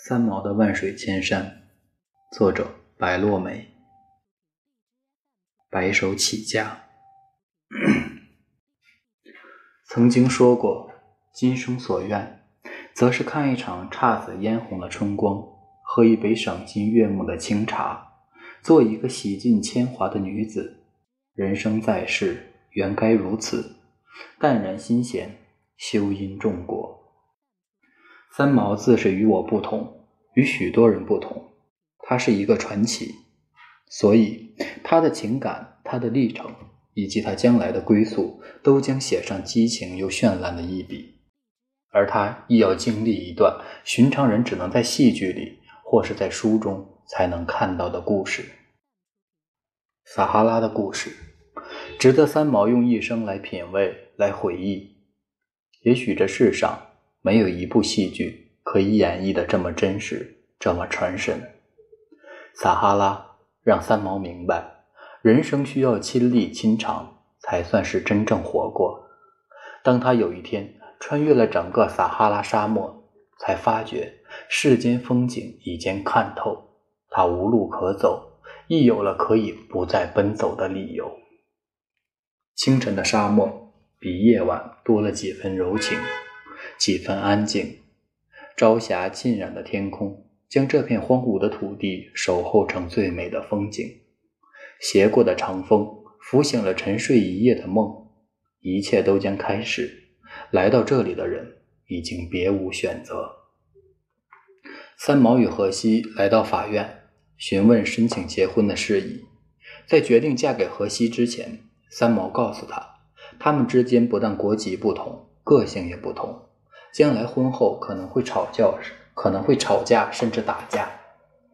三毛的万水千山，作者白落梅。白手起家，曾经说过，今生所愿，则是看一场姹紫嫣红的春光，喝一杯赏心悦目的清茶，做一个洗尽铅华的女子。人生在世，原该如此，淡然心闲，修因种果。三毛自是与我不同，与许多人不同，他是一个传奇，所以他的情感、他的历程以及他将来的归宿，都将写上激情又绚烂的一笔。而他亦要经历一段寻常人只能在戏剧里或是在书中才能看到的故事——撒哈拉的故事，值得三毛用一生来品味、来回忆。也许这世上……没有一部戏剧可以演绎的这么真实，这么传神。撒哈拉让三毛明白，人生需要亲历亲尝，才算是真正活过。当他有一天穿越了整个撒哈拉沙漠，才发觉世间风景已经看透，他无路可走，亦有了可以不再奔走的理由。清晨的沙漠比夜晚多了几分柔情。几分安静，朝霞浸染的天空，将这片荒芜的土地守候成最美的风景。斜过的长风，拂醒了沉睡一夜的梦。一切都将开始。来到这里的人，已经别无选择。三毛与荷西来到法院，询问申请结婚的事宜。在决定嫁给荷西之前，三毛告诉他，他们之间不但国籍不同，个性也不同。将来婚后可能会吵架，可能会吵架，甚至打架，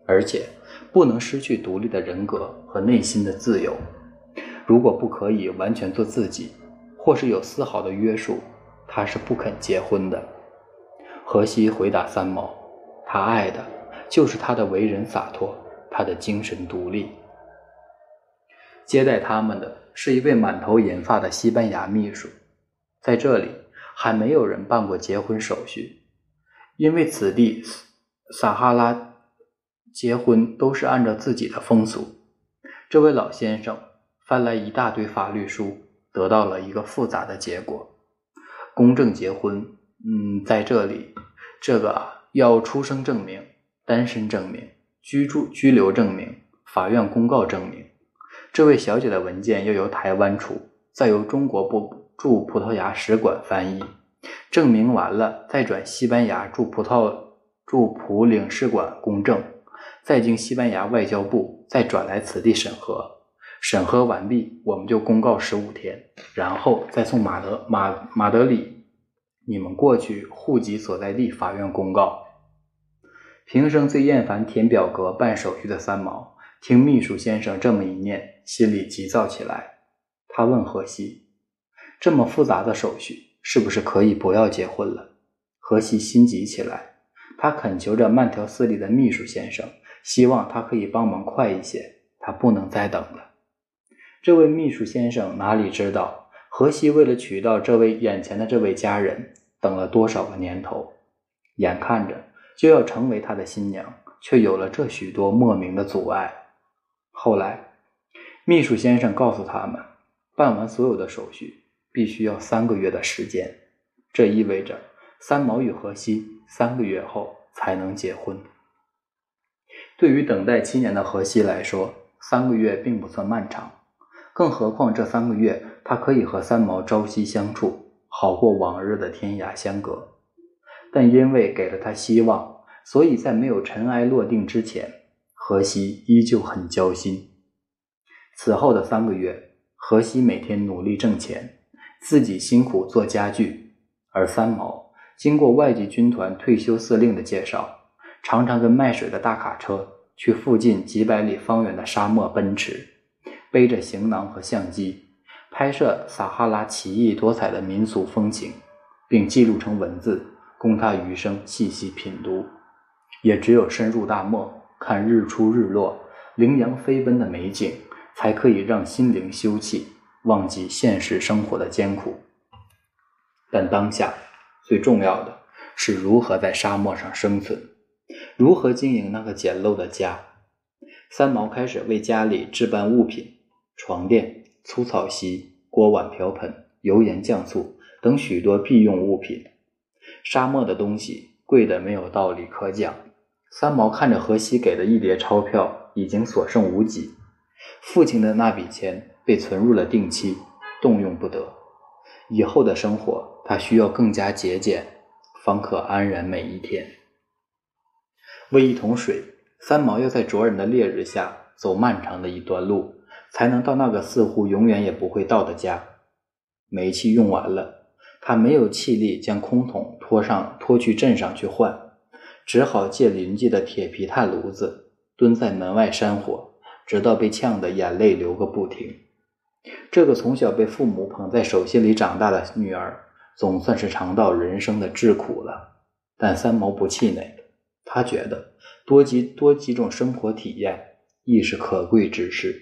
而且不能失去独立的人格和内心的自由。如果不可以完全做自己，或是有丝毫的约束，他是不肯结婚的。荷西回答三毛：“他爱的就是他的为人洒脱，他的精神独立。”接待他们的是一位满头银发的西班牙秘书，在这里。还没有人办过结婚手续，因为此地撒哈拉结婚都是按照自己的风俗。这位老先生翻来一大堆法律书，得到了一个复杂的结果：公证结婚，嗯，在这里，这个要出生证明、单身证明、居住居留证明、法院公告证明。这位小姐的文件要由台湾出，再由中国部。驻葡萄牙使馆翻译证明完了，再转西班牙驻葡萄驻葡领事馆公证，再经西班牙外交部再转来此地审核。审核完毕，我们就公告十五天，然后再送马德马马德里，你们过去户籍所在地法院公告。平生最厌烦填表格办手续的三毛，听秘书先生这么一念，心里急躁起来。他问荷西。这么复杂的手续，是不是可以不要结婚了？荷西心急起来，他恳求着慢条斯理的秘书先生，希望他可以帮忙快一些，他不能再等了。这位秘书先生哪里知道，荷西为了娶到这位眼前的这位佳人，等了多少个年头，眼看着就要成为他的新娘，却有了这许多莫名的阻碍。后来，秘书先生告诉他们，办完所有的手续。必须要三个月的时间，这意味着三毛与荷西三个月后才能结婚。对于等待七年的荷西来说，三个月并不算漫长，更何况这三个月他可以和三毛朝夕相处，好过往日的天涯相隔。但因为给了他希望，所以在没有尘埃落定之前，荷西依旧很焦心。此后的三个月，荷西每天努力挣钱。自己辛苦做家具，而三毛经过外籍军团退休司令的介绍，常常跟卖水的大卡车去附近几百里方圆的沙漠奔驰，背着行囊和相机，拍摄撒哈拉奇异多彩的民俗风情，并记录成文字，供他余生细细品读。也只有深入大漠，看日出日落、羚羊飞奔的美景，才可以让心灵休憩。忘记现实生活的艰苦，但当下最重要的是如何在沙漠上生存，如何经营那个简陋的家。三毛开始为家里置办物品，床垫、粗草席、锅碗瓢盆、油盐酱醋等许多必用物品。沙漠的东西贵得没有道理可讲。三毛看着荷西给的一叠钞票，已经所剩无几。父亲的那笔钱被存入了定期，动用不得。以后的生活，他需要更加节俭，方可安然每一天。为一桶水，三毛要在灼人的烈日下走漫长的一段路，才能到那个似乎永远也不会到的家。煤气用完了，他没有气力将空桶拖上拖去镇上去换，只好借邻居的铁皮炭炉子，蹲在门外扇火，直到被呛得眼泪流个不停。这个从小被父母捧在手心里长大的女儿，总算是尝到人生的至苦了。但三毛不气馁，他觉得多几多几种生活体验亦是可贵之事。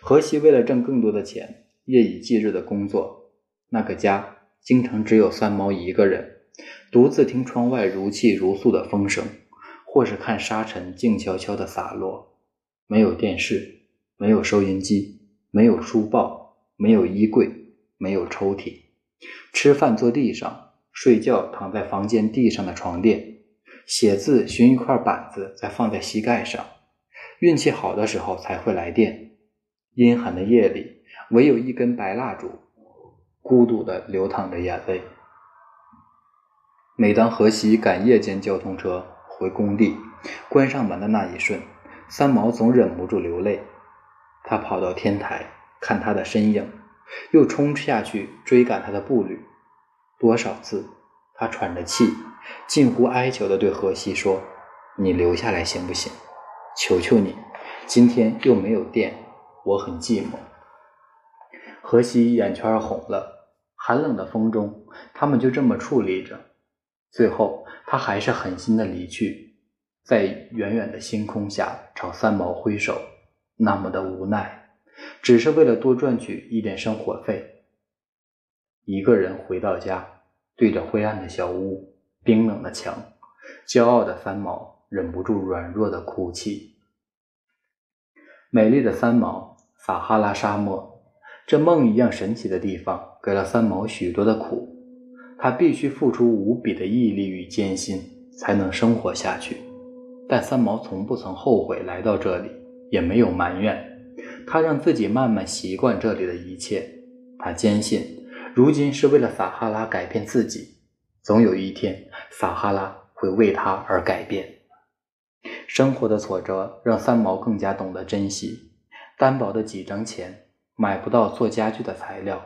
荷西为了挣更多的钱，夜以继日的工作。那个家经常只有三毛一个人，独自听窗外如泣如诉的风声，或是看沙尘静悄悄的洒落。没有电视，没有收音机。没有书报，没有衣柜，没有抽屉。吃饭坐地上，睡觉躺在房间地上的床垫。写字寻一块板子，再放在膝盖上。运气好的时候才会来电。阴寒的夜里，唯有一根白蜡烛，孤独地流淌着眼泪。每当荷西赶夜间交通车回工地，关上门的那一瞬，三毛总忍不住流泪。他跑到天台看他的身影，又冲下去追赶他的步履。多少次，他喘着气，近乎哀求地对荷西说：“你留下来行不行？求求你！今天又没有电，我很寂寞。”荷西眼圈红了。寒冷的风中，他们就这么矗立着。最后，他还是狠心的离去，在远远的星空下朝三毛挥手。那么的无奈，只是为了多赚取一点生活费。一个人回到家，对着灰暗的小屋、冰冷的墙，骄傲的三毛忍不住软弱的哭泣。美丽的三毛，撒哈拉沙漠，这梦一样神奇的地方，给了三毛许多的苦。他必须付出无比的毅力与艰辛，才能生活下去。但三毛从不曾后悔来到这里。也没有埋怨，他让自己慢慢习惯这里的一切。他坚信，如今是为了撒哈拉改变自己，总有一天，撒哈拉会为他而改变。生活的挫折让三毛更加懂得珍惜。单薄的几张钱买不到做家具的材料，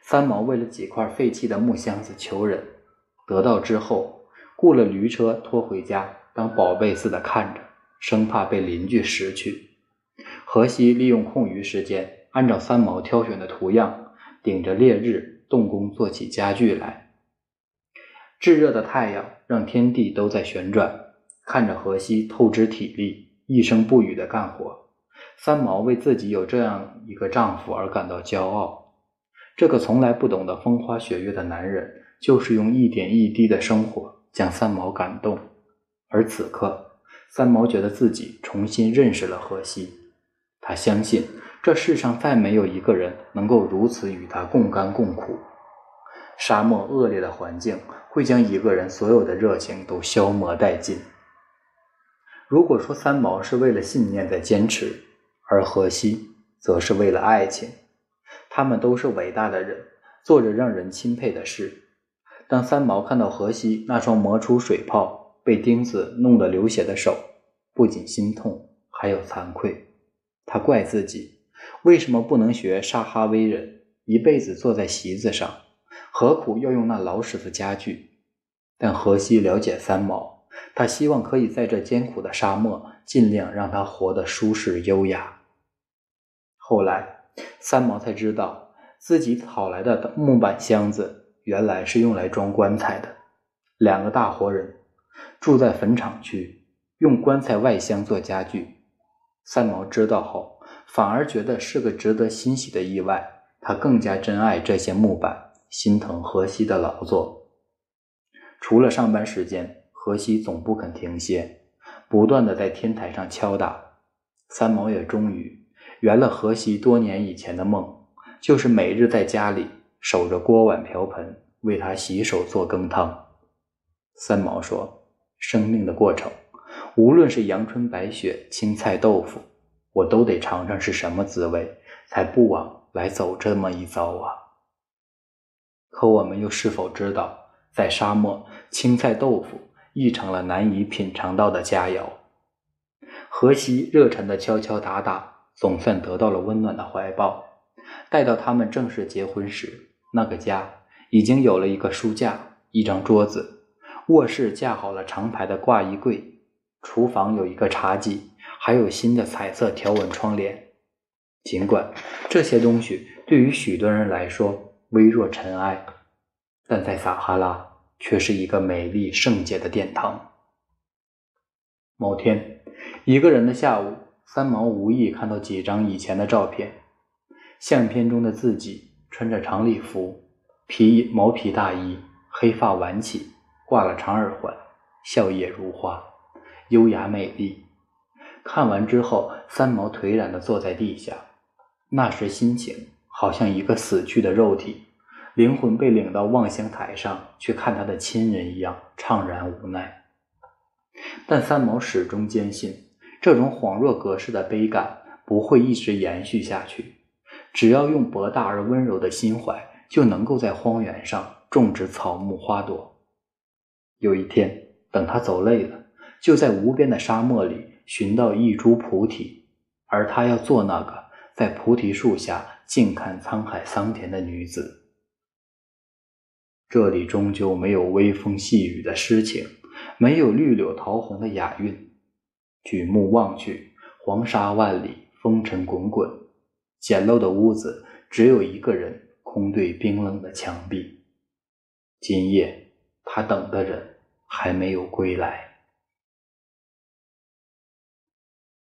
三毛为了几块废弃的木箱子求人，得到之后，雇了驴车拖回家，当宝贝似的看着，生怕被邻居拾去。荷西利用空余时间，按照三毛挑选的图样，顶着烈日动工做起家具来。炙热的太阳让天地都在旋转，看着荷西透支体力，一声不语的干活，三毛为自己有这样一个丈夫而感到骄傲。这个从来不懂得风花雪月的男人，就是用一点一滴的生活将三毛感动。而此刻，三毛觉得自己重新认识了荷西。他相信这世上再没有一个人能够如此与他共甘共苦。沙漠恶劣的环境会将一个人所有的热情都消磨殆尽。如果说三毛是为了信念在坚持，而荷西则是为了爱情，他们都是伟大的人，做着让人钦佩的事。当三毛看到荷西那双磨出水泡、被钉子弄得流血的手，不仅心痛，还有惭愧。他怪自己为什么不能学沙哈威人，一辈子坐在席子上，何苦要用那老式的家具？但荷西了解三毛，他希望可以在这艰苦的沙漠，尽量让他活得舒适优雅。后来，三毛才知道，自己讨来的木板箱子原来是用来装棺材的。两个大活人住在坟场区，用棺材外箱做家具。三毛知道后，反而觉得是个值得欣喜的意外。他更加珍爱这些木板，心疼荷西的劳作。除了上班时间，荷西总不肯停歇，不断的在天台上敲打。三毛也终于圆了荷西多年以前的梦，就是每日在家里守着锅碗瓢盆，为他洗手做羹汤。三毛说：“生命的过程，无论是阳春白雪、青菜豆腐，我都得尝尝是什么滋味，才不枉来走这么一遭啊。”可我们又是否知道，在沙漠，青菜豆腐亦成了难以品尝到的佳肴？荷西热忱的敲敲打打，总算得到了温暖的怀抱。待到他们正式结婚时，那个家已经有了一个书架、一张桌子，卧室架好了长排的挂衣柜，厨房有一个茶几，还有新的彩色条纹窗帘。尽管这些东西对于许多人来说微若尘埃，但在撒哈拉却是一个美丽圣洁的殿堂。某天。一个人的下午，三毛无意看到几张以前的照片。相片中的自己穿着长礼服、皮毛皮大衣，黑发挽起，挂了长耳环，笑靥如花，优雅美丽。看完之后，三毛颓然地坐在地下。那时心情好像一个死去的肉体，灵魂被领到望乡台上去看他的亲人一样，怅然无奈。但三毛始终坚信。这种恍若隔世的悲感不会一直延续下去。只要用博大而温柔的心怀，就能够在荒原上种植草木花朵。有一天，等他走累了，就在无边的沙漠里寻到一株菩提，而他要做那个在菩提树下静看沧海桑田的女子。这里终究没有微风细雨的诗情，没有绿柳桃红的雅韵。举目望去，黄沙万里，风尘滚滚。简陋的屋子只有一个人，空对冰冷的墙壁。今夜，他等的人还没有归来。